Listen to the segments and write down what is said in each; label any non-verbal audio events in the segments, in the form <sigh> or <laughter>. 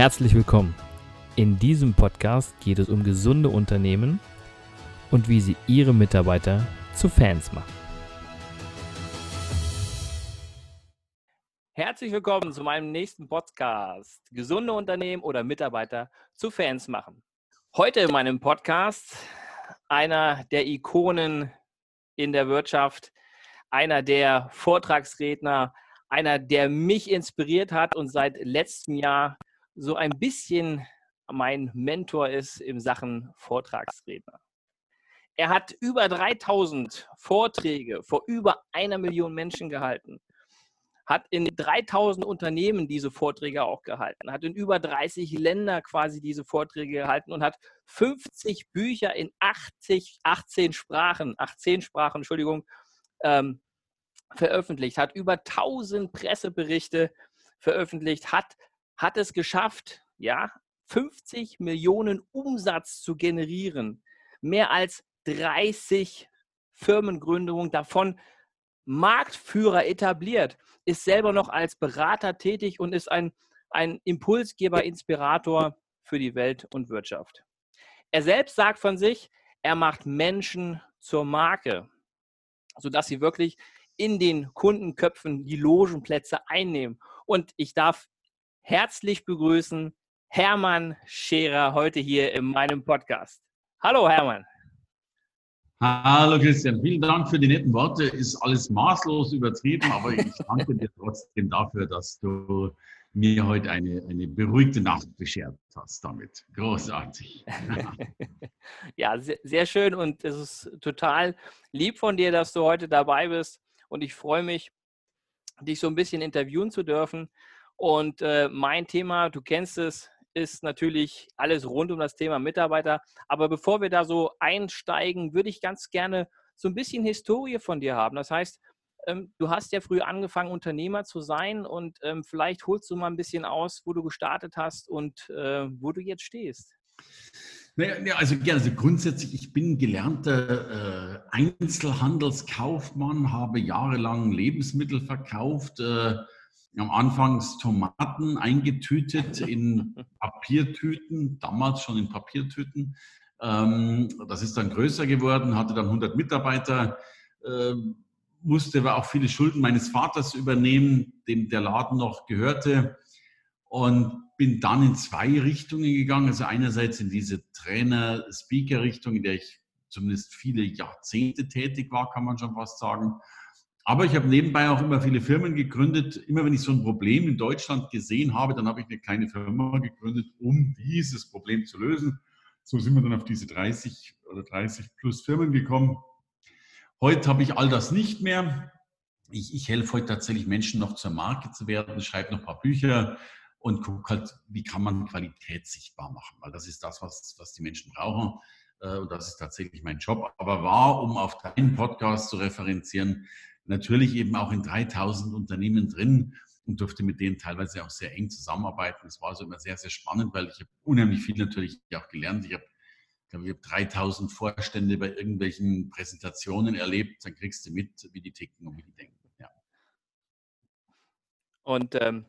Herzlich willkommen. In diesem Podcast geht es um gesunde Unternehmen und wie sie ihre Mitarbeiter zu Fans machen. Herzlich willkommen zu meinem nächsten Podcast. Gesunde Unternehmen oder Mitarbeiter zu Fans machen. Heute in meinem Podcast einer der Ikonen in der Wirtschaft, einer der Vortragsredner, einer, der mich inspiriert hat und seit letztem Jahr so ein bisschen mein Mentor ist in Sachen Vortragsredner. Er hat über 3000 Vorträge vor über einer Million Menschen gehalten, hat in 3000 Unternehmen diese Vorträge auch gehalten, hat in über 30 Länder quasi diese Vorträge gehalten und hat 50 Bücher in 80, 18 Sprachen, 18 Sprachen, Entschuldigung, ähm, veröffentlicht, hat über 1000 Presseberichte veröffentlicht, hat hat es geschafft, ja, 50 Millionen Umsatz zu generieren. Mehr als 30 Firmengründungen, davon Marktführer etabliert, ist selber noch als Berater tätig und ist ein, ein Impulsgeber, Inspirator für die Welt und Wirtschaft. Er selbst sagt von sich, er macht Menschen zur Marke, sodass sie wirklich in den Kundenköpfen die Logenplätze einnehmen. Und ich darf herzlich begrüßen Hermann Scherer heute hier in meinem Podcast. Hallo Hermann. Hallo Christian, vielen Dank für die netten Worte. Ist alles maßlos übertrieben, aber ich <laughs> danke dir trotzdem dafür, dass du mir heute eine, eine beruhigte Nacht beschert hast damit. Großartig. <laughs> ja, sehr, sehr schön und es ist total lieb von dir, dass du heute dabei bist und ich freue mich, dich so ein bisschen interviewen zu dürfen. Und äh, mein Thema, du kennst es, ist natürlich alles rund um das Thema Mitarbeiter. Aber bevor wir da so einsteigen, würde ich ganz gerne so ein bisschen Historie von dir haben. Das heißt, ähm, du hast ja früh angefangen, Unternehmer zu sein und ähm, vielleicht holst du mal ein bisschen aus, wo du gestartet hast und äh, wo du jetzt stehst. Naja, also, also grundsätzlich, ich bin gelernter äh, Einzelhandelskaufmann, habe jahrelang Lebensmittel verkauft. Äh, am Anfang Tomaten eingetütet in <laughs> Papiertüten, damals schon in Papiertüten. Ähm, das ist dann größer geworden, hatte dann 100 Mitarbeiter, ähm, musste aber auch viele Schulden meines Vaters übernehmen, dem der Laden noch gehörte. Und bin dann in zwei Richtungen gegangen. Also einerseits in diese Trainer-Speaker-Richtung, in der ich zumindest viele Jahrzehnte tätig war, kann man schon fast sagen. Aber ich habe nebenbei auch immer viele Firmen gegründet. Immer wenn ich so ein Problem in Deutschland gesehen habe, dann habe ich eine kleine Firma gegründet, um dieses Problem zu lösen. So sind wir dann auf diese 30 oder 30 plus Firmen gekommen. Heute habe ich all das nicht mehr. Ich, ich helfe heute tatsächlich Menschen noch zur Marke zu werden, schreibe noch ein paar Bücher und gucke halt, wie kann man Qualität sichtbar machen, weil das ist das, was, was die Menschen brauchen. Äh, und das ist tatsächlich mein Job. Aber war, um auf deinen Podcast zu referenzieren, natürlich eben auch in 3000 Unternehmen drin und durfte mit denen teilweise auch sehr eng zusammenarbeiten. Es war also immer sehr, sehr spannend, weil ich habe unheimlich viel natürlich auch gelernt. Ich habe ich glaube, ich habe 3000 Vorstände bei irgendwelchen Präsentationen erlebt. Dann kriegst du mit, wie die ticken und wie die denken. Ja. Und ähm,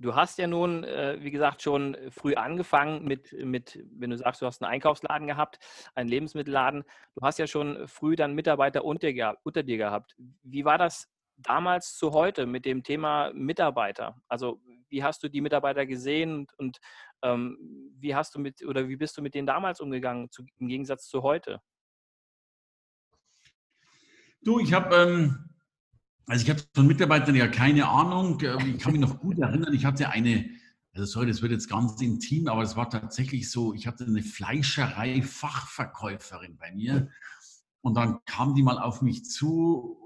Du hast ja nun, äh, wie gesagt, schon früh angefangen mit, mit, wenn du sagst, du hast einen Einkaufsladen gehabt, einen Lebensmittelladen. Du hast ja schon früh dann Mitarbeiter unter dir, unter dir gehabt. Wie war das damals zu heute mit dem Thema Mitarbeiter? Also wie hast du die Mitarbeiter gesehen und, und ähm, wie hast du mit oder wie bist du mit denen damals umgegangen zu, im Gegensatz zu heute? Du, ich habe ähm, also ich habe von Mitarbeitern ja keine Ahnung. Ähm, ich kann mich noch gut erinnern, ich hatte eine, also sorry, das wird jetzt ganz intim, aber es war tatsächlich so, ich hatte eine Fleischerei-Fachverkäuferin bei mir und dann kam die mal auf mich zu,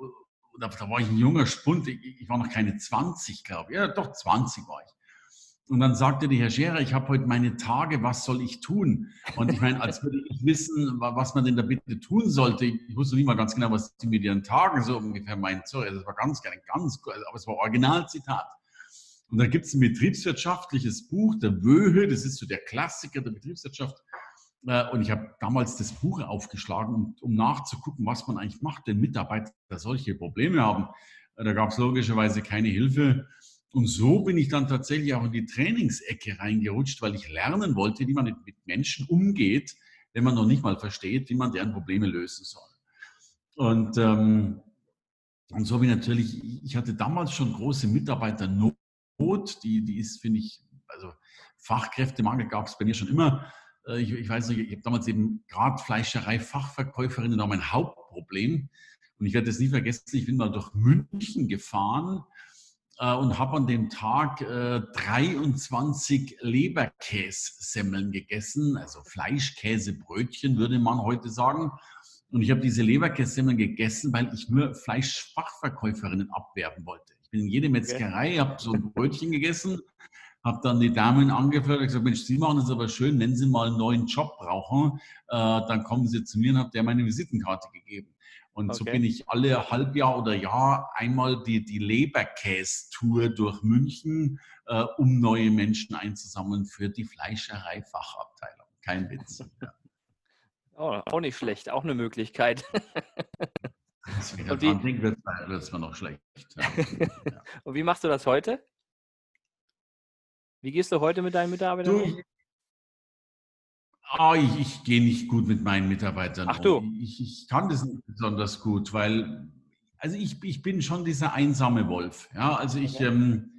da, da war ich ein junger Spund, ich, ich war noch keine 20, glaube ich, ja doch 20 war ich. Und dann sagte der Herr Scherer, ich habe heute meine Tage, was soll ich tun? Und ich meine, als würde ich wissen, was man denn da bitte tun sollte. Ich wusste nicht mal ganz genau, was sie mit ihren Tagen so ungefähr meint. Sorry, das war ganz, ganz, ganz, aber es war Originalzitat. Und da gibt es ein betriebswirtschaftliches Buch, der Wöhe, das ist so der Klassiker der Betriebswirtschaft. Äh, und ich habe damals das Buch aufgeschlagen, um, um nachzugucken, was man eigentlich macht, wenn Mitarbeiter solche Probleme haben. Da gab es logischerweise keine Hilfe. Und so bin ich dann tatsächlich auch in die Trainingsecke reingerutscht, weil ich lernen wollte, wie man mit Menschen umgeht, wenn man noch nicht mal versteht, wie man deren Probleme lösen soll. Und, ähm, und so wie natürlich, ich hatte damals schon große Mitarbeiternot, die, die ist, finde ich, also Fachkräftemangel gab es bei mir schon immer. Äh, ich, ich weiß nicht, ich habe damals eben gerade Fleischerei, Fachverkäuferinnen war mein Hauptproblem. Und ich werde das nie vergessen, ich bin mal durch München gefahren und habe an dem Tag äh, 23 Leberkässemmeln gegessen, also Fleischkäsebrötchen würde man heute sagen. Und ich habe diese Leberkässemmeln gegessen, weil ich nur Fleischfachverkäuferinnen abwerben wollte. Ich bin in jede Metzgerei, habe so ein Brötchen gegessen, habe dann die Damen angefragt und gesagt, Mensch, Sie machen es aber schön, wenn Sie mal einen neuen Job brauchen, äh, dann kommen Sie zu mir und habe der meine Visitenkarte gegeben. Und okay. so bin ich alle Halbjahr oder Jahr einmal die, die Leberkäs-Tour durch München, äh, um neue Menschen einzusammeln für die Fleischerei-Fachabteilung. Kein Witz. <laughs> Ja. Oh, auch nicht schlecht, auch eine Möglichkeit. Und wie, wird es mir noch schlecht. <laughs> Ja. Und wie machst du das heute? Wie gehst du heute mit deinen Mitarbeitern um? Oh, ich, ich gehe nicht gut mit meinen Mitarbeitern. Ach du? Ich, ich, kann das nicht besonders gut, weil also ich, ich bin schon dieser einsame Wolf. Ja, also ich, okay. ähm,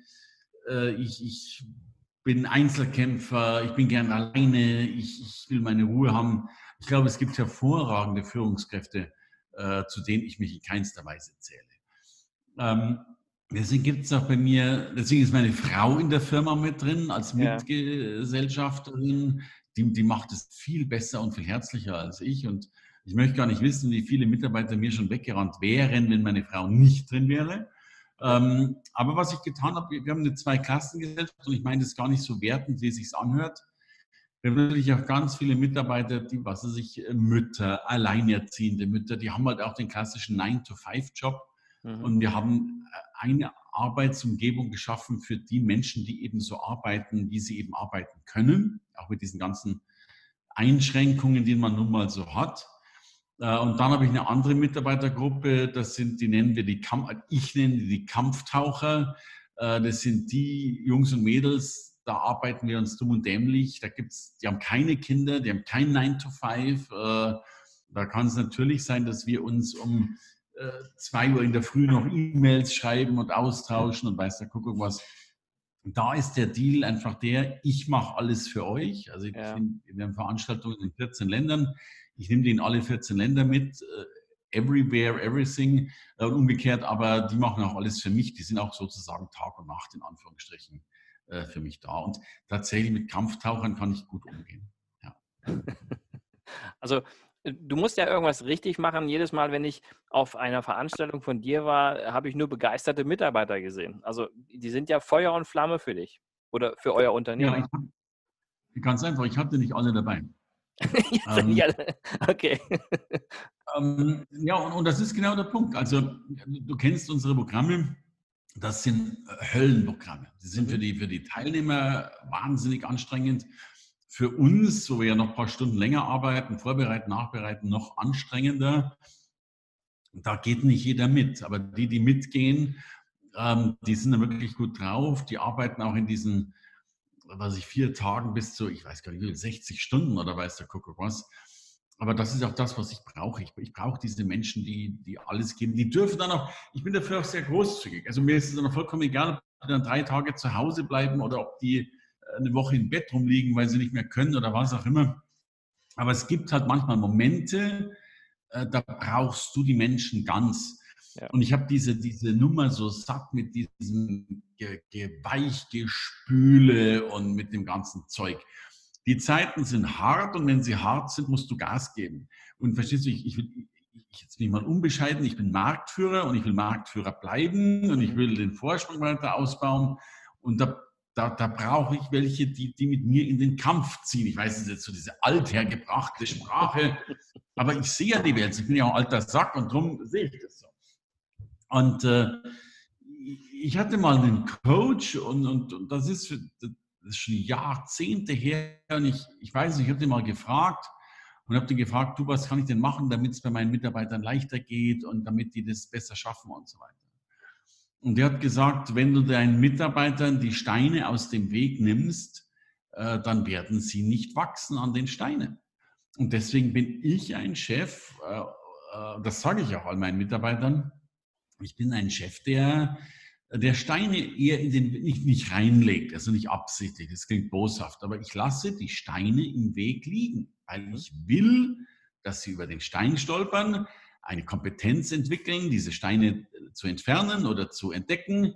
äh, ich, ich bin Einzelkämpfer, ich bin gern alleine, ich, ich will meine Ruhe haben. Ich glaube, es gibt hervorragende Führungskräfte, äh, zu denen ich mich in keinster Weise zähle. Ähm, deswegen gibt es auch bei mir, deswegen ist meine Frau in der Firma mit drin als Mitgesellschafterin die, die macht es viel besser und viel herzlicher als ich. Und ich möchte gar nicht wissen, wie viele Mitarbeiter mir schon weggerannt wären, wenn meine Frau nicht drin wäre. Ähm, aber was ich getan habe, wir haben eine Zweiklassengesellschaft und ich meine das gar nicht so wertend, wie es sich anhört. Wir haben natürlich auch ganz viele Mitarbeiter, die, was weiß ich, Mütter, alleinerziehende Mütter, die haben halt auch den klassischen 9-to-5-Job. Mhm. Und wir haben eine Arbeitsumgebung geschaffen für die Menschen, die eben so arbeiten, wie sie eben arbeiten können, auch mit diesen ganzen Einschränkungen, die man nun mal so hat. Äh, und dann habe ich eine andere Mitarbeitergruppe, das sind, die nennen wir die Kampf, ich nenne die, Kampftaucher. Äh, das sind die Jungs und Mädels, da arbeiten wir uns dumm und dämlich. Da gibt's, die haben keine Kinder, die haben kein 9 to 5. Äh, da kann es natürlich sein, dass wir uns um zwei Uhr in der Früh noch E-Mails schreiben und austauschen und weiß der Kuckuck was. Da ist der Deal einfach der, ich mache alles für euch. Also ja. find, wir haben Veranstaltungen in 14 Ländern. Ich nehme die in alle 14 Länder mit. Äh, everywhere, everything äh, und umgekehrt, aber die machen auch alles für mich. Die sind auch sozusagen Tag und Nacht in Anführungsstrichen äh, für mich da. Und tatsächlich mit Kampftauchern kann ich gut umgehen. Ja. <laughs> Also du musst ja irgendwas richtig machen. Jedes Mal, wenn ich auf einer Veranstaltung von dir war, habe ich nur begeisterte Mitarbeiter gesehen. Also die sind ja Feuer und Flamme für dich oder für euer Unternehmen. Ja, ganz einfach, ich hatte nicht alle dabei. <laughs> ähm, okay. ähm, ja, und, und, das ist genau der Punkt. Also du kennst unsere Programme. Das sind Höllenprogramme. Die sind für mhm. die, für die Teilnehmer wahnsinnig anstrengend für uns, wo wir ja noch ein paar Stunden länger arbeiten, vorbereiten, nachbereiten, noch anstrengender. Da geht nicht jeder mit, aber die, die mitgehen, ähm, die sind da wirklich gut drauf. Die arbeiten auch in diesen, was ich, vier Tagen bis zu, ich weiß gar nicht, 60 Stunden oder weiß der Kuckuck was. Aber das ist auch das, was ich brauche. Ich, ich brauche diese Menschen, die, die alles geben. Die dürfen dann auch, ich bin dafür auch sehr großzügig. Also mir ist es dann vollkommen egal, ob die dann drei Tage zu Hause bleiben oder ob die eine Woche im Bett rumliegen, weil sie nicht mehr können oder was auch immer. Aber es gibt halt manchmal Momente, äh, da brauchst du die Menschen ganz. Ja. Und ich habe diese, diese Nummer so satt mit diesem Ge Weichgespüle und mit dem ganzen Zeug. Die Zeiten sind hart und wenn sie hart sind, musst du Gas geben. Und verstehst du, ich, ich will, ich jetzt bin ich mal unbescheiden, ich bin Marktführer und ich will Marktführer bleiben und ich will den Vorsprung weiter ausbauen. Und da da, da brauche ich welche, die, die mit mir in den Kampf ziehen. Ich weiß, es ist jetzt so diese althergebrachte Sprache, aber ich sehe ja die Welt. Ich bin ja auch ein alter Sack und darum sehe ich das so. Und äh, ich hatte mal einen Coach und, und, und das, ist, das ist schon Jahrzehnte her. Und ich, ich weiß nicht, ich habe den mal gefragt und habe den gefragt, du, was kann ich denn machen, damit es bei meinen Mitarbeitern leichter geht und damit die das besser schaffen und so weiter. Und der hat gesagt, wenn du deinen Mitarbeitern die Steine aus dem Weg nimmst, äh, dann werden sie nicht wachsen an den Steinen. Und deswegen bin ich ein Chef, äh, äh, das sage ich auch all meinen Mitarbeitern, ich bin ein Chef, der, der Steine eher in den, nicht, nicht reinlegt, also nicht absichtlich, das klingt boshaft, aber ich lasse die Steine im Weg liegen, weil ich will, dass sie über den Stein stolpern, eine Kompetenz entwickeln, diese Steine zu entfernen oder zu entdecken,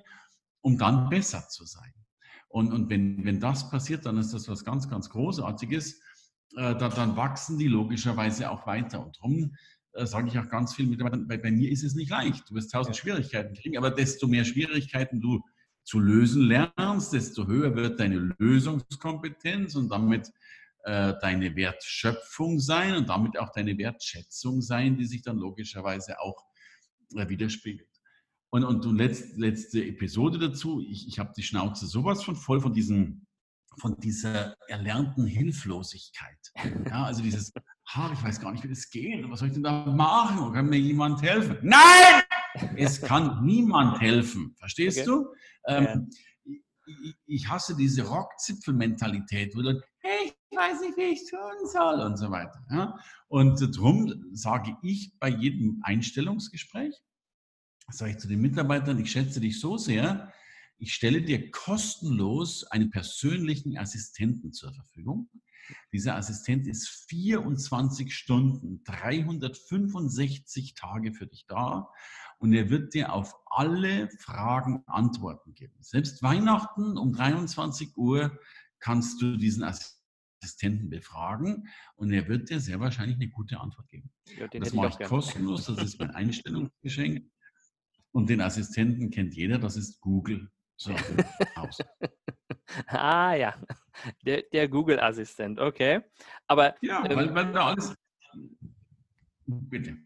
um dann besser zu sein. Und, und wenn, wenn das passiert, dann ist das was ganz, ganz Großartiges. Äh, da, dann wachsen die logischerweise auch weiter. Und darum äh, sage ich auch ganz viel mit, bei, bei mir ist es nicht leicht. Du wirst tausend ja. Schwierigkeiten kriegen, aber desto mehr Schwierigkeiten du zu lösen lernst, desto höher wird deine Lösungskompetenz und damit äh, deine Wertschöpfung sein und damit auch deine Wertschätzung sein, die sich dann logischerweise auch äh, widerspiegelt. Und, und, und letzte, letzte Episode dazu, ich, ich habe die Schnauze sowas von voll von diesem von dieser erlernten Hilflosigkeit. Ja, also dieses, ha, <laughs> ich weiß gar nicht, wie das geht, was soll ich denn da machen? Kann mir jemand helfen? Nein! Es kann niemand helfen. Verstehst okay. du? Ähm, ja. ich, ich, hasse diese Rockzipfelmentalität, wo dann, hey, ich weiß nicht, wie ich tun soll und so weiter. Ja? Und darum sage ich bei jedem Einstellungsgespräch, sage ich zu den Mitarbeitern, ich schätze dich so sehr, ich stelle dir kostenlos einen persönlichen Assistenten zur Verfügung. Dieser Assistent ist 24 Stunden, 365 Tage für dich da und er wird dir auf alle Fragen Antworten geben. Selbst Weihnachten um 23 Uhr kannst du diesen Assistenten befragen und er wird dir sehr wahrscheinlich eine gute Antwort geben. Ja, das mache ich kostenlos, das ist mein Einstellungsgeschenk. Und den Assistenten kennt jeder, das ist Google. So, aus. <laughs> ah ja, der, der Google-Assistent, okay. Aber ja, ähm, weil, weil da alles. Bitte.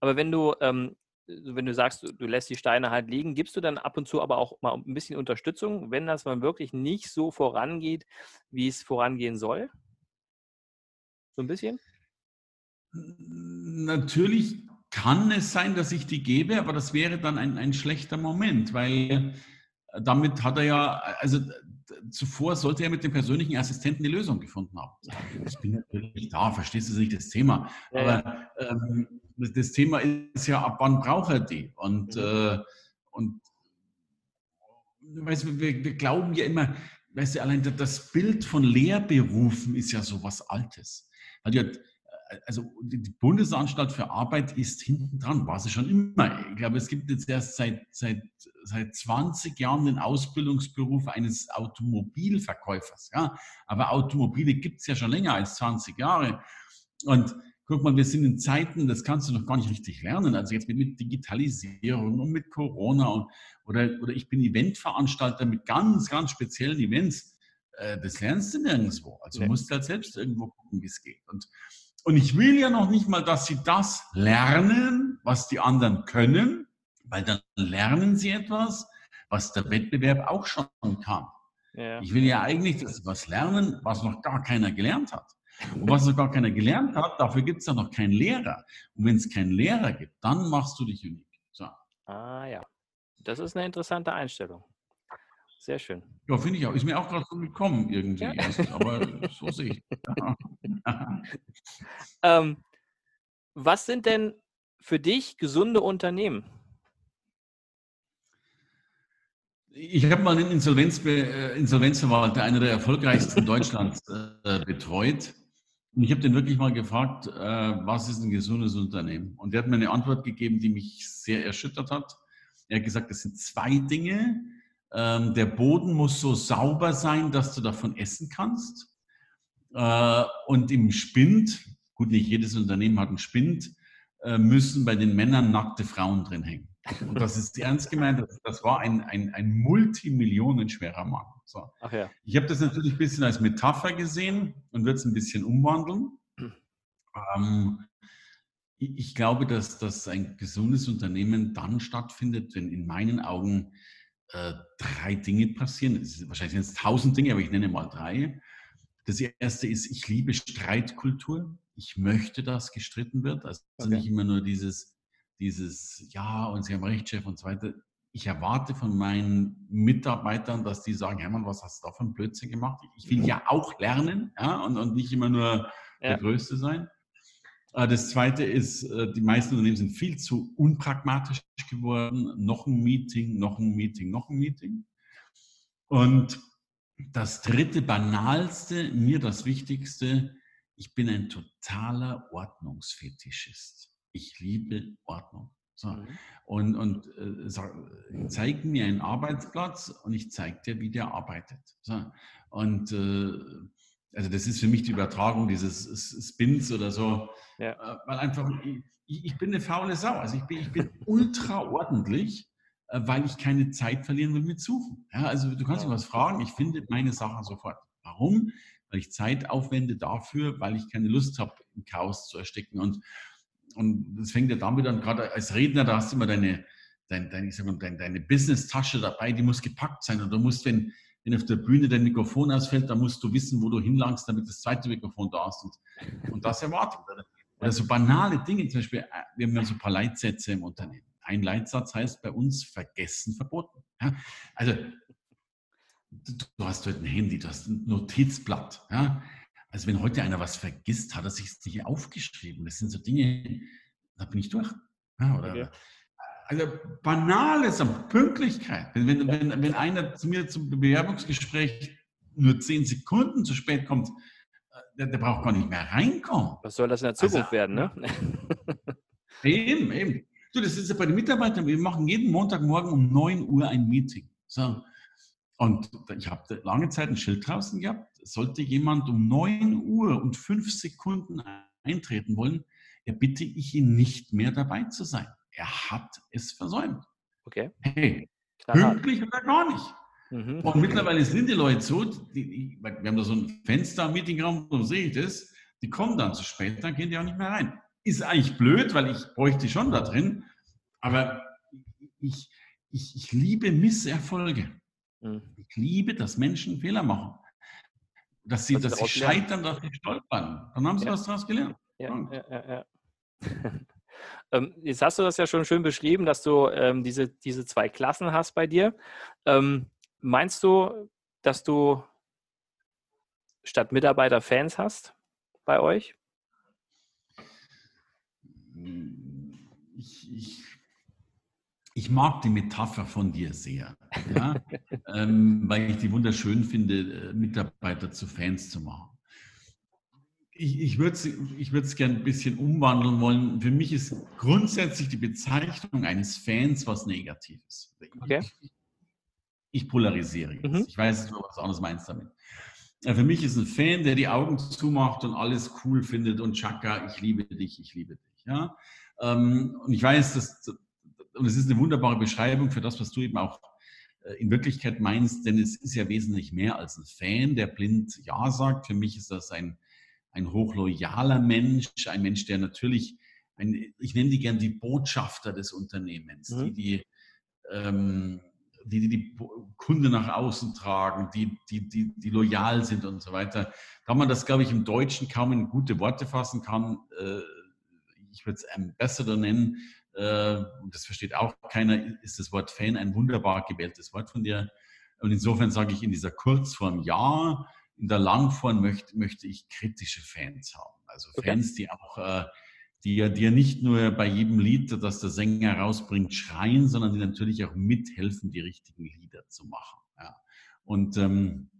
Aber wenn du, ähm, wenn du sagst, du, lässt die Steine halt liegen, gibst du dann ab und zu aber auch mal ein bisschen Unterstützung, wenn das mal wirklich nicht so vorangeht, wie es vorangehen soll? So ein bisschen? Natürlich kann es sein, dass ich die gebe, aber das wäre dann ein, ein schlechter Moment, weil damit hat er ja, also zuvor sollte er mit dem persönlichen Assistenten die Lösung gefunden haben. Ich bin natürlich da, verstehst du nicht das Thema. Aber ähm, das Thema ist ja, ab wann braucht er die? Und, mhm. äh, und weißt du, wir, wir glauben ja immer, weißt du, allein das Bild von Lehrberufen ist ja so was Altes. Also die Bundesanstalt für Arbeit ist hinten dran, war sie schon immer. Ich glaube, es gibt jetzt erst seit, seit, seit 20 Jahren den Ausbildungsberuf eines Automobilverkäufers. Ja? Aber Automobile gibt es ja schon länger als 20 Jahre. Und guck mal, wir sind in Zeiten, das kannst du noch gar nicht richtig lernen. Also jetzt mit, mit Digitalisierung und mit Corona und, oder, oder ich bin Eventveranstalter mit ganz, ganz speziellen Events. Äh, das lernst du nirgendwo. Also ja. musst du halt selbst irgendwo gucken, wie es geht. Und und ich will ja noch nicht mal, dass sie das lernen, was die anderen können, weil dann lernen sie etwas, was der Wettbewerb auch schon kann. Ja. Ich will ja eigentlich dass sie was lernen, was noch gar keiner gelernt hat. Und was noch gar keiner gelernt hat, dafür gibt es ja noch keinen Lehrer. Und wenn es keinen Lehrer gibt, dann machst du dich unique. So. Ah ja, das ist eine interessante Einstellung. Sehr schön. Ja, finde ich auch. Ist mir auch gerade so gekommen irgendwie. Ja. Aber so sehe ich. <laughs> ähm, was sind denn für dich gesunde Unternehmen? Ich habe mal einen Insolvenzbe äh, Insolvenzverwalter, einer der erfolgreichsten Deutschlands, äh, betreut. Und ich habe den wirklich mal gefragt, äh, was ist ein gesundes Unternehmen? Und der hat mir eine Antwort gegeben, die mich sehr erschüttert hat. Er hat gesagt, es sind zwei Dinge. Ähm, der Boden muss so sauber sein, dass du davon essen kannst. Äh, und im Spind, gut, nicht jedes Unternehmen hat einen Spind, äh, müssen bei den Männern nackte Frauen drin hängen. Und das ist ernst gemeint, das, war ein, ein, ein multimillionenschwerer Mann. So. Ja. Ich habe das natürlich ein bisschen als Metapher gesehen und würde es ein bisschen umwandeln. Ähm, ich glaube, dass, dass ein gesundes Unternehmen dann stattfindet, wenn in meinen Augen äh, drei Dinge passieren. wahrscheinlich sind es tausend Dinge, aber ich nenne mal drei. Das erste ist, ich liebe Streitkultur. Ich möchte, dass gestritten wird. Also okay. nicht immer nur dieses, dieses, ja, und Sie haben recht, Chef und so weiter. Ich erwarte von meinen Mitarbeitern, dass die sagen, Hermann, was hast du da für einen Blödsinn gemacht? Ich will ja auch lernen ja, und, und nicht immer nur ja. der Größte sein. Äh, das Zweite ist, äh, die meisten Unternehmen sind viel zu unpragmatisch geworden. Noch ein Meeting, noch ein Meeting, noch ein Meeting. Und das dritte, banalste, mir das Wichtigste, ich bin ein totaler Ordnungsfetischist. Ich liebe Ordnung. So. Mhm. Und, und äh, zeig mir einen Arbeitsplatz und ich zeige dir, wie der arbeitet. So. Und äh, also das ist für mich die Übertragung dieses Spins oder so, ja. äh, weil einfach, ich, ich, bin eine faule Sau. Also ich bin, ich bin ultra ordentlich, äh, weil ich keine Zeit verlieren will mit Suchen. Ja, also du kannst mich was fragen, ich finde meine Sachen sofort. Warum? Weil ich Zeit aufwende dafür, weil ich keine Lust habe, im Chaos zu ersticken. Und und das fängt ja damit an, gerade als Redner, da hast du immer deine, dein, dein, ich sag mal, deine, deine Business-Tasche dabei, die muss gepackt sein. Und du musst, wenn, wenn auf der Bühne dein Mikrofon ausfällt, dann musst du wissen, wo du hinlangst, damit das zweite Mikrofon da ist. Und, und das erwartet. Oder so banale Dinge, zum Beispiel, äh, wir haben ja so ein paar Leitsätze im Unternehmen. Ein Leitsatz heißt bei uns vergessen verboten. Ja? Also du hast heute ein Handy, du hast ein Notizblatt. Ja? Also wenn heute einer was vergisst, hat er sich nicht aufgeschrieben. Das sind so Dinge, da bin ich durch. Ja, oder, okay. Also banales Pünktlichkeit. Wenn, wenn, wenn, wenn einer zu mir zum Bewerbungsgespräch nur zehn Sekunden zu spät kommt, äh, der, der braucht gar nicht mehr reinkommen. Was soll das in der Zukunft also, werden, ne? eben, eben. Du, das ist ja bei den Mitarbeitern, wir machen jeden Montagmorgen um 9 Uhr ein Meeting. So. Und ich habe lange Zeit ein Schild draußen gehabt, sollte jemand um 9 Uhr und 5 Sekunden eintreten wollen, er bitte ich ihn nicht mehr dabei zu sein. Er hat es versäumt. Okay. Hey, pünktlich oder gar nicht. Mhm. Und mittlerweile sind die Leute so, die, wir haben da so ein Fenster am Meetingraum, so sehe ich das, die kommen dann zu spät, dann gehen die auch nicht mehr rein. Ist eigentlich blöd, weil ich bräuchte schon da drin, aber ich, ich, ich liebe Misserfolge. Mhm. Ich liebe, dass Menschen Fehler machen. Dass sie, dass sie scheitern, dass sie stolpern. Dann haben sie ja. was daraus gelernt. Ja, ja, ja, ja. <laughs> ähm, jetzt hast du das ja schon schön beschrieben, dass du ähm, diese, diese zwei Klassen hast bei dir. Ähm, meinst du, dass du statt Mitarbeiter Fans hast bei euch? Ich, ich ich mag die Metapher von dir sehr, ja? ähm, weil ich die wunderschön finde, äh, Mitarbeiter zu Fans zu machen. Ich, ich würde es ich gerne ein bisschen umwandeln wollen. Für mich ist grundsätzlich die Bezeichnung eines Fans was Negatives. Okay. Ich, ich polarisiere jetzt. Mhm. Ich weiß, du was anderes meinst damit. Für mich ist ein Fan, der die Augen zumacht und alles cool findet und Chaka, ich liebe dich, ich liebe dich. Ja? Ähm, und ich weiß, dass und es ist eine wunderbare Beschreibung für das, was du eben auch in Wirklichkeit meinst, denn es ist ja wesentlich mehr als ein Fan, der blind Ja sagt. Für mich ist das ein, ein hochloyaler Mensch, ein Mensch, der natürlich, ein, ich nenne die gern die Botschafter des Unternehmens, mhm. die die, ähm, die, die die Kunde nach außen tragen, die, die, die, die loyal sind und so weiter. Da man das, glaube ich, im Deutschen kaum in gute Worte fassen kann, äh, ich würde es Ambassador nennen, äh, das versteht auch keiner, ist das Wort Fan ein wunderbar gewähltes Wort von dir. Und insofern sage ich in dieser Kurzform ja, in der Langform möchte, möchte ich kritische Fans haben. Also Fans, okay. die auch, äh, die ja, die ja nicht nur bei jedem Lied, das der Sänger rausbringt, schreien, sondern die natürlich auch mithelfen, die richtigen Lieder zu machen. Ja. Und, ähm,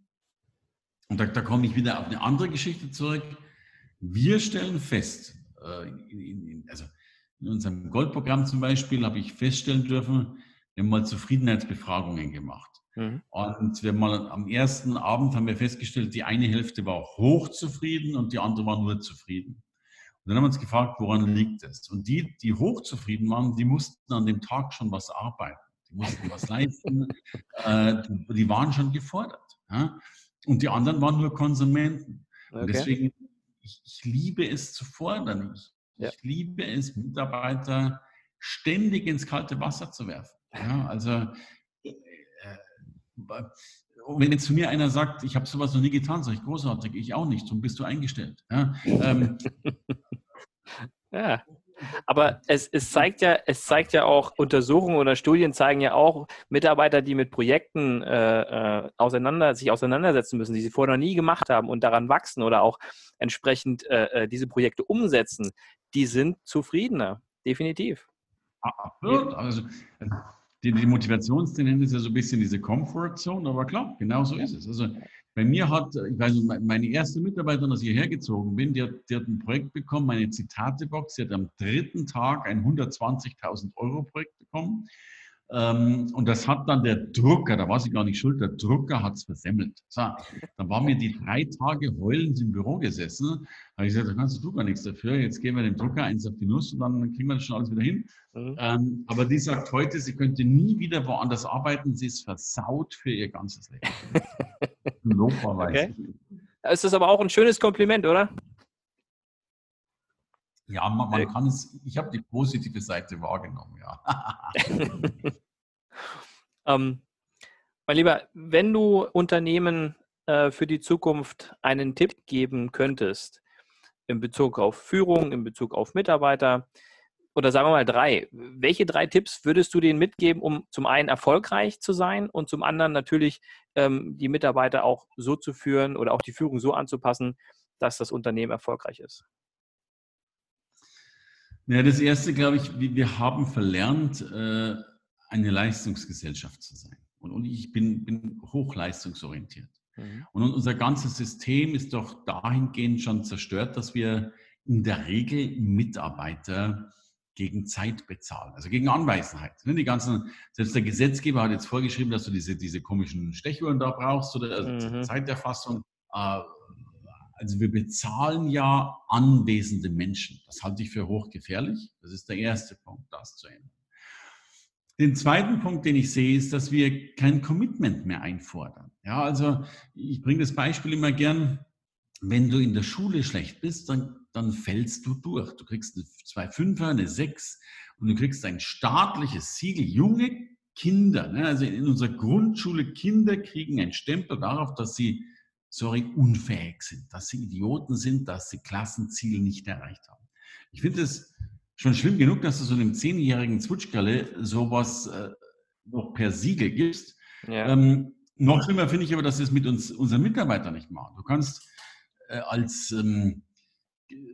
und da, da komme ich wieder auf eine andere Geschichte zurück. Wir stellen fest, äh, in, in, also in unserem Goldprogramm zum Beispiel habe ich feststellen dürfen, wir haben mal Zufriedenheitsbefragungen gemacht. Mhm. Und wir mal am ersten Abend haben wir festgestellt, die eine Hälfte war hochzufrieden und die andere war nur zufrieden. Und dann haben wir uns gefragt, woran liegt es? Und die, die hochzufrieden waren, die mussten an dem Tag schon was arbeiten. Die mussten was leisten. <laughs> äh, die waren schon gefordert. Ja? Und die anderen waren nur Konsumenten. Okay. Und deswegen, ich, ich, liebe es zu fordern. Ich, ja. Ich liebe es, Mitarbeiter ständig ins kalte Wasser zu werfen. Ja, also äh, wenn jetzt zu mir einer sagt, ich habe sowas noch nie getan, sage ich großartig, ich auch nicht, so bist du eingestellt. Ja, ähm, <laughs> ja. Aber es, es, zeigt ja, es zeigt ja auch, Untersuchungen oder Studien zeigen ja auch, Mitarbeiter, die mit Projekten äh, äh, auseinander, sich auseinandersetzen müssen, die sie vorher noch nie gemacht haben und daran wachsen oder auch entsprechend äh, äh diese Projekte umsetzen, die sind zufriedener, definitiv. Absolut. Also, die, die Motivationstendenz ist ja so ein bisschen diese Comfort Zone, aber klar, genau so ist es. Also bei mir hat, ich weiß nicht, meine erste Mitarbeiterin, als ich hierher gezogen bin, die hat, die hat ein Projekt bekommen, meine Zitatebox. Sie hat am dritten Tag ein 120.000 Euro Projekt bekommen. Ähm, und das hat dann der Drucker, da war sie gar nicht schuld, der Drucker hat es versemmelt. So, dann waren wir die drei Tage heulend im Büro gesessen. Da habe ich gesagt, da kannst du gar nichts dafür. Jetzt geben wir dem Drucker eins auf die Nuss und dann kriegen wir das schon alles wieder hin. Mhm. Ähm, aber die sagt heute, sie könnte nie wieder woanders arbeiten. Sie ist versaut für ihr ganzes Leben. <laughs> okay. Ist das aber auch ein schönes Kompliment, oder? Ja, man, man kann es, ich habe die positive Seite wahrgenommen, ja. <laughs> ähm, mein Lieber, wenn du Unternehmen äh, für die Zukunft einen Tipp geben könntest, in Bezug auf Führung, in Bezug auf Mitarbeiter, oder sagen wir mal drei, welche drei Tipps würdest du denen mitgeben, um zum einen erfolgreich zu sein und zum anderen natürlich ähm, die Mitarbeiter auch so zu führen oder auch die Führung so anzupassen, dass das Unternehmen erfolgreich ist? Ja, das erste, glaube ich, wir haben verlernt, äh, eine Leistungsgesellschaft zu sein. Und ich bin, bin hochleistungsorientiert. Mhm. Und unser ganzes System ist doch dahingehend schon zerstört, dass wir in der Regel Mitarbeiter gegen Zeit bezahlen, also gegen Anwesenheit. Ne, die ganzen, selbst der Gesetzgeber hat jetzt vorgeschrieben, dass du diese, diese komischen Stechuhren da brauchst oder also mhm. Zeiterfassung. Äh, also wir bezahlen ja anwesende Menschen. Das halte ich für hochgefährlich. Das ist der erste Punkt, das zu ändern. Den zweiten Punkt, den ich sehe, ist, dass wir kein Commitment mehr einfordern. Ja, also ich bringe das Beispiel immer gern. Wenn du in der Schule schlecht bist, dann, dann fällst du durch. Du kriegst eine 2,5er, eine 6 und du kriegst ein staatliches Siegel. Junge Kinder, ne, also in unserer Grundschule, Kinder kriegen einen Stempel darauf, dass sie sorry, unfähig sind, dass sie Idioten sind, dass sie Klassenziele nicht erreicht haben. Ich finde es schon schlimm genug, dass du so einem zehnjährigen Zwutschkerle sowas äh, noch per Siegel gibst. Ja. Ähm, noch schlimmer finde ich aber, dass wir es mit uns, unseren Mitarbeitern nicht machen. Du kannst äh, als ähm,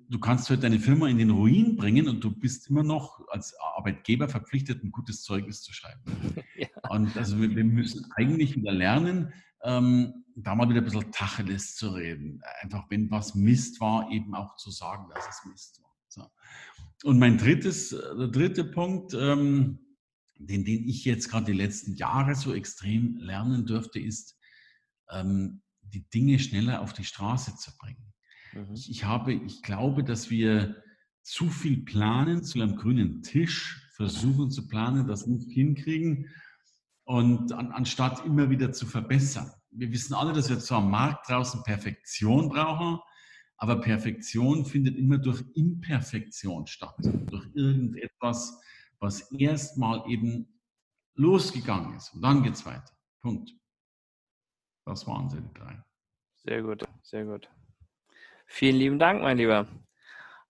du kannst heute deine Firma in den Ruin bringen und du bist immer noch als Arbeitgeber verpflichtet, ein gutes Zeugnis zu schreiben. <laughs> Ja. Und also wir, wir, müssen eigentlich wieder lernen, ähm, da mal wieder ein bisschen Tacheles zu reden. Einfach, wenn was Mist war, eben auch zu sagen, dass es Mist war. So. Und mein drittes, der dritte Punkt, ähm, den, den ich jetzt gerade die letzten Jahre so extrem lernen dürfte, ist, ähm, die Dinge schneller auf die Straße zu bringen. Mhm. Ich, ich, habe, ich glaube, dass wir zu viel planen, zu einem grünen Tisch versuchen zu planen, das nicht hinkriegen und an, anstatt immer wieder zu verbessern. Wir wissen alle, dass wir zwar am Markt draußen Perfektion brauchen, aber Perfektion findet immer durch Imperfektion statt, durch irgendetwas, was erstmal eben losgegangen ist. Und dann geht es weiter. Punkt. Das waren sie, die drei. Sehr gut, sehr gut. Vielen lieben Dank, mein Lieber.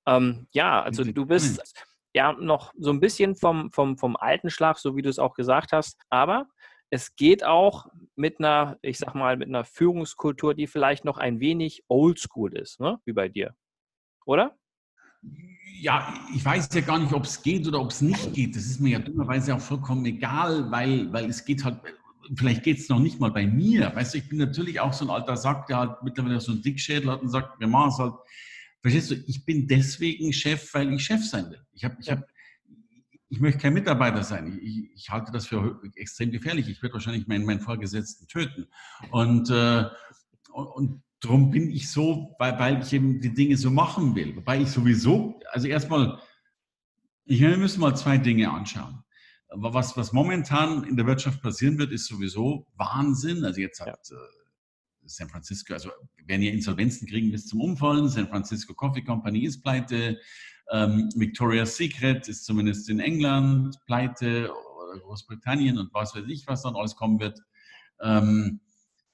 Ähm, ja, also du bist ja noch so ein bisschen vom, vom, vom alten Schlag, so wie du es auch gesagt hast. Aber es geht auch mit einer, ich sag mal, mit einer Führungskultur, die vielleicht noch ein wenig oldschool ist, ne? wie bei dir. Oder? Ja, ich weiß ja gar nicht, ob es geht oder ob es nicht geht. Das ist mir ja dummerweise auch vollkommen egal, weil, weil es geht halt, vielleicht geht es noch nicht mal bei mir. Weißt du, ich bin natürlich auch so ein alter Sack, der halt mittlerweile so einen Dickschädel hat und sagt, wir machen es halt Verstehst du, ich bin deswegen Chef, weil ich Chef sein will. Ich, hab, ich, hab, ich möchte kein Mitarbeiter sein. Ich, ich halte das für extrem gefährlich. Ich werde wahrscheinlich meinen, meinen Vorgesetzten töten. Und, äh, und darum bin ich so, weil, weil ich eben die Dinge so machen will. Wobei ich sowieso, also erstmal, ich wir müssen mal zwei Dinge anschauen. Was, was momentan in der Wirtschaft passieren wird, ist sowieso Wahnsinn. Also jetzt hat ja. San Francisco, also werden ja Insolvenzen kriegen bis zum Umfallen. San Francisco Coffee Company ist pleite. Ähm, Victoria's Secret ist zumindest in England pleite oder Großbritannien und was weiß ich, was dann alles kommen wird. Ähm,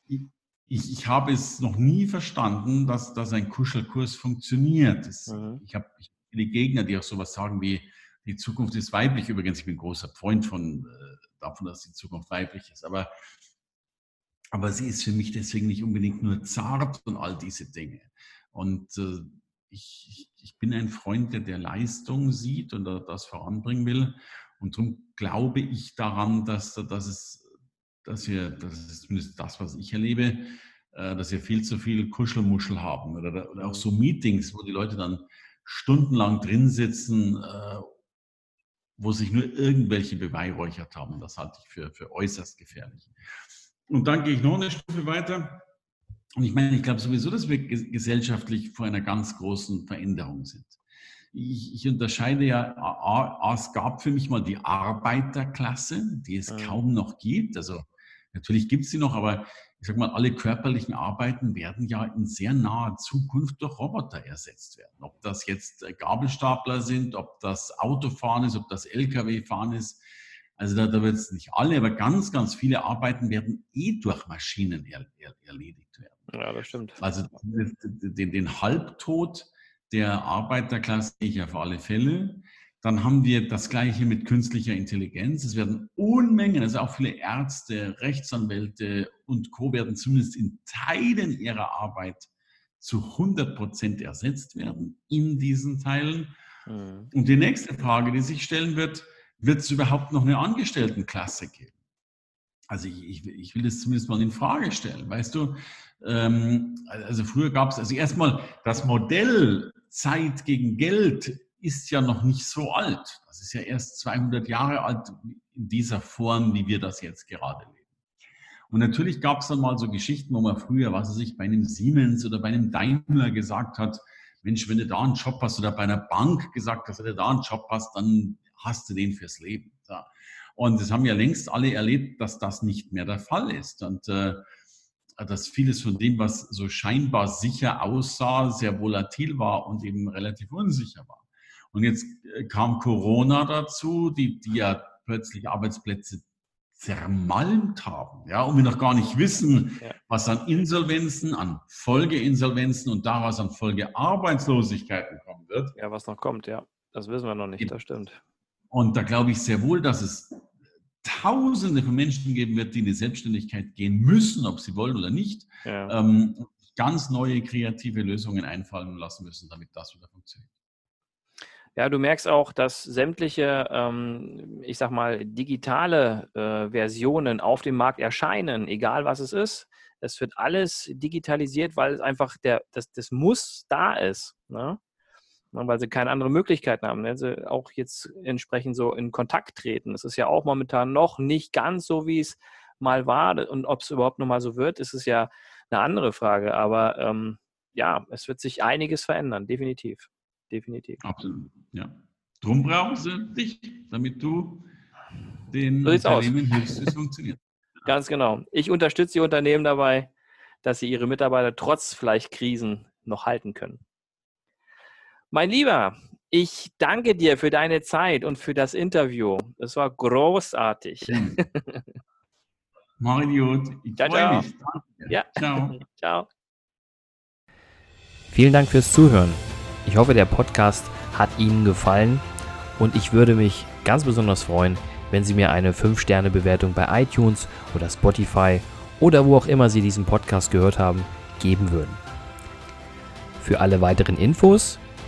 ich, ich, habe es noch nie verstanden, dass, dass ein Kuschelkurs funktioniert. Das, mhm. Ich habe viele Gegner, die auch sowas sagen wie, die Zukunft ist weiblich. Übrigens, ich bin großer Freund von, äh, davon, dass die Zukunft weiblich ist. Aber, aber sie ist für mich deswegen nicht unbedingt nur zart und all diese Dinge. Und äh, ich, ich, bin ein Freund, der, der Leistung sieht und das voranbringen will. Und darum glaube ich daran, dass, dass, es, dass wir, das ist zumindest das, was ich erlebe, äh, dass wir viel zu viel Kuschelmuschel haben oder, oder auch so Meetings, wo die Leute dann stundenlang drin sitzen, äh, wo sich nur irgendwelche beweihräuchert haben. Das halte ich für, für äußerst gefährlich. Und dann gehe ich noch eine Stufe weiter. Und ich meine, ich glaube sowieso, dass wir gesellschaftlich vor einer ganz großen Veränderung sind. Ich, ich unterscheide ja, es gab für mich mal die Arbeiterklasse, die es ja. kaum noch gibt. Also natürlich gibt es sie noch, aber ich sage mal, alle körperlichen Arbeiten werden ja in sehr naher Zukunft durch Roboter ersetzt werden. Ob das jetzt äh, Gabelstapler sind, ob das Autofahren ist, ob das Lkw-Fahren ist. Also da, da wird es nicht alle, aber ganz, ganz viele Arbeiten werden eh durch Maschinen er, er, erledigt werden. Ja, das stimmt. Also den, den Halbtod der Arbeiterklasse sehe ich auf alle Fälle. Dann haben wir das Gleiche mit künstlicher Intelligenz. Es werden Unmengen, also auch viele Ärzte, Rechtsanwälte und Co. werden zumindest in Teilen ihrer Arbeit zu 100 Prozent ersetzt werden in diesen Teilen. Mhm. Und die nächste Frage, die sich stellen wird, wird es überhaupt noch eine Angestelltenklasse geben? Also ich, ich, ich will das zumindest mal in Frage stellen. Weißt du, ähm, also früher gab es, also erstmal das Modell Zeit gegen Geld ist ja noch nicht so alt. Das ist ja erst 200 Jahre alt in dieser Form, wie wir das jetzt gerade leben. Und natürlich gab es dann mal so Geschichten, wo man früher, was weiß ich, bei einem Siemens oder bei einem Daimler gesagt hat, Mensch, wenn du da einen Job hast oder bei einer Bank gesagt hast, wenn du da einen Job hast, dann hast du den fürs Leben. Und das haben ja längst alle erlebt, dass das nicht mehr der Fall ist. Und äh, dass vieles von dem, was so scheinbar sicher aussah, sehr volatil war und eben relativ unsicher war. Und jetzt äh, kam Corona dazu, die, die ja plötzlich Arbeitsplätze zermalmt haben, ja, und wir noch gar nicht wissen, ja. was an Insolvenzen, an Folgeinsolvenzen und daraus an Folgearbeitslosigkeiten kommen wird. Ja, was noch kommt, ja. Das wissen wir noch nicht, das stimmt. Und da glaube ich sehr wohl, dass es Tausende von Menschen geben wird, die in die Selbstständigkeit gehen müssen, ob sie wollen oder nicht, ja. ähm, ganz neue kreative Lösungen einfallen lassen müssen, damit das wieder funktioniert. Ja, du merkst auch, dass sämtliche, ähm, ich sag mal, digitale äh, Versionen auf dem Markt erscheinen, egal was es ist. Es wird alles digitalisiert, weil es einfach der, das, das Muss da ist. Ne? Weil sie keine andere Möglichkeiten haben. Wenn sie auch jetzt entsprechend so in Kontakt treten. Das ist ja auch momentan noch nicht ganz so, wie es mal war. Und ob es überhaupt noch mal so wird, ist es ja eine andere Frage. Aber ähm, ja, es wird sich einiges verändern, definitiv. Definitiv. Absolut, ja. Drum brauchen sie dich, damit du den so Unternehmen hilfst, es funktioniert. <laughs> Ganz genau. Ich unterstütze die Unternehmen dabei, dass sie ihre Mitarbeiter trotz vielleicht Krisen noch halten können. Mein Lieber, ich danke dir für deine Zeit und für das Interview. Es war großartig. <laughs> Mario, ich ciao, freue ciao. mich. Ja. Ciao. <laughs> ciao. Vielen Dank fürs Zuhören. Ich hoffe, der Podcast hat Ihnen gefallen und ich würde mich ganz besonders freuen, wenn Sie mir eine 5-Sterne-Bewertung bei iTunes oder Spotify oder wo auch immer Sie diesen Podcast gehört haben, geben würden. Für alle weiteren Infos